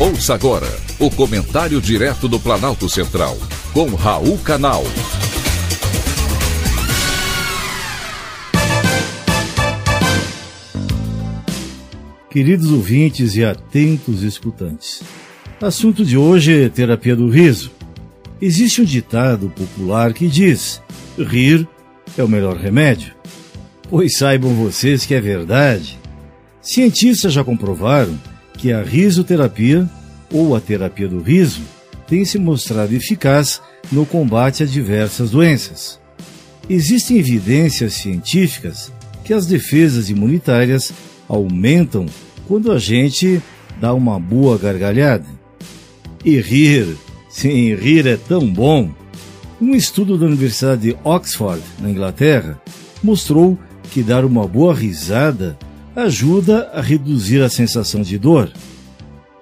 Ouça agora o comentário direto do Planalto Central, com Raul Canal. Queridos ouvintes e atentos escutantes, assunto de hoje é terapia do riso. Existe um ditado popular que diz: rir é o melhor remédio. Pois saibam vocês que é verdade. Cientistas já comprovaram que a risoterapia, ou a terapia do riso, tem se mostrado eficaz no combate a diversas doenças. Existem evidências científicas que as defesas imunitárias aumentam quando a gente dá uma boa gargalhada. E rir, sim, rir é tão bom. Um estudo da Universidade de Oxford, na Inglaterra, mostrou que dar uma boa risada ajuda a reduzir a sensação de dor.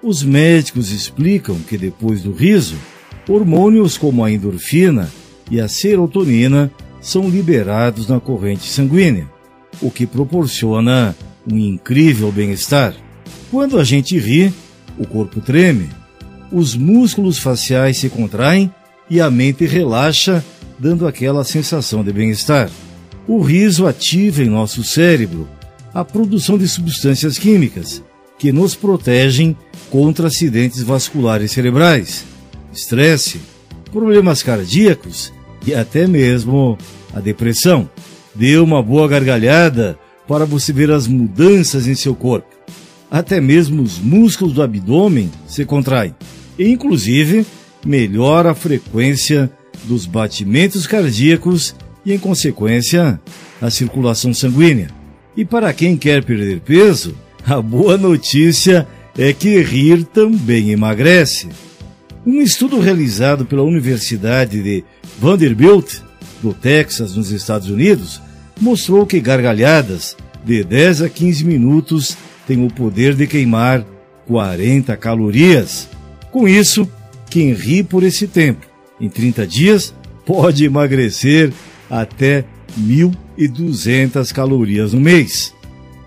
Os médicos explicam que depois do riso, hormônios como a endorfina e a serotonina são liberados na corrente sanguínea, o que proporciona um incrível bem-estar. Quando a gente ri, o corpo treme, os músculos faciais se contraem e a mente relaxa, dando aquela sensação de bem-estar. O riso ativa em nosso cérebro a produção de substâncias químicas que nos protegem contra acidentes vasculares cerebrais, estresse, problemas cardíacos e até mesmo a depressão. Dê uma boa gargalhada para você ver as mudanças em seu corpo. Até mesmo os músculos do abdômen se contraem. E, inclusive, melhora a frequência dos batimentos cardíacos e, em consequência, a circulação sanguínea. E para quem quer perder peso, a boa notícia é que rir também emagrece. Um estudo realizado pela Universidade de Vanderbilt, do Texas, nos Estados Unidos, mostrou que gargalhadas de 10 a 15 minutos têm o poder de queimar 40 calorias. Com isso, quem ri por esse tempo, em 30 dias, pode emagrecer até 1.200 calorias no mês.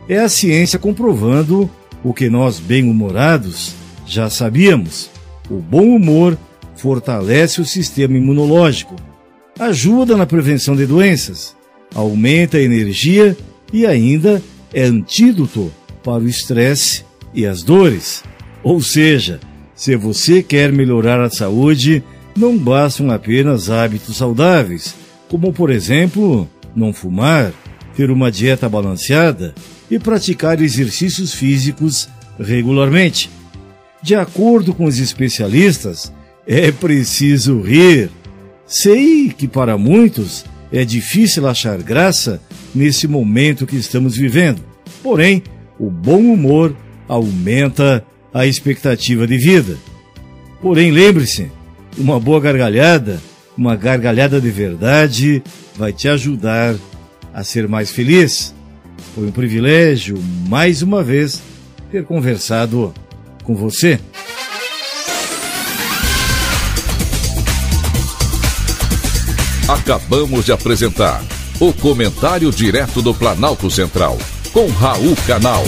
É a ciência comprovando o que nós, bem-humorados, já sabíamos. O bom humor fortalece o sistema imunológico, ajuda na prevenção de doenças, aumenta a energia e ainda é antídoto para o estresse e as dores. Ou seja, se você quer melhorar a saúde, não bastam apenas hábitos saudáveis, como por exemplo não fumar, ter uma dieta balanceada e praticar exercícios físicos regularmente. De acordo com os especialistas, é preciso rir. Sei que para muitos é difícil achar graça nesse momento que estamos vivendo. Porém, o bom humor aumenta a expectativa de vida. Porém, lembre-se, uma boa gargalhada, uma gargalhada de verdade, vai te ajudar a ser mais feliz. Foi um privilégio, mais uma vez, ter conversado com você. Acabamos de apresentar o Comentário Direto do Planalto Central, com Raul Canal.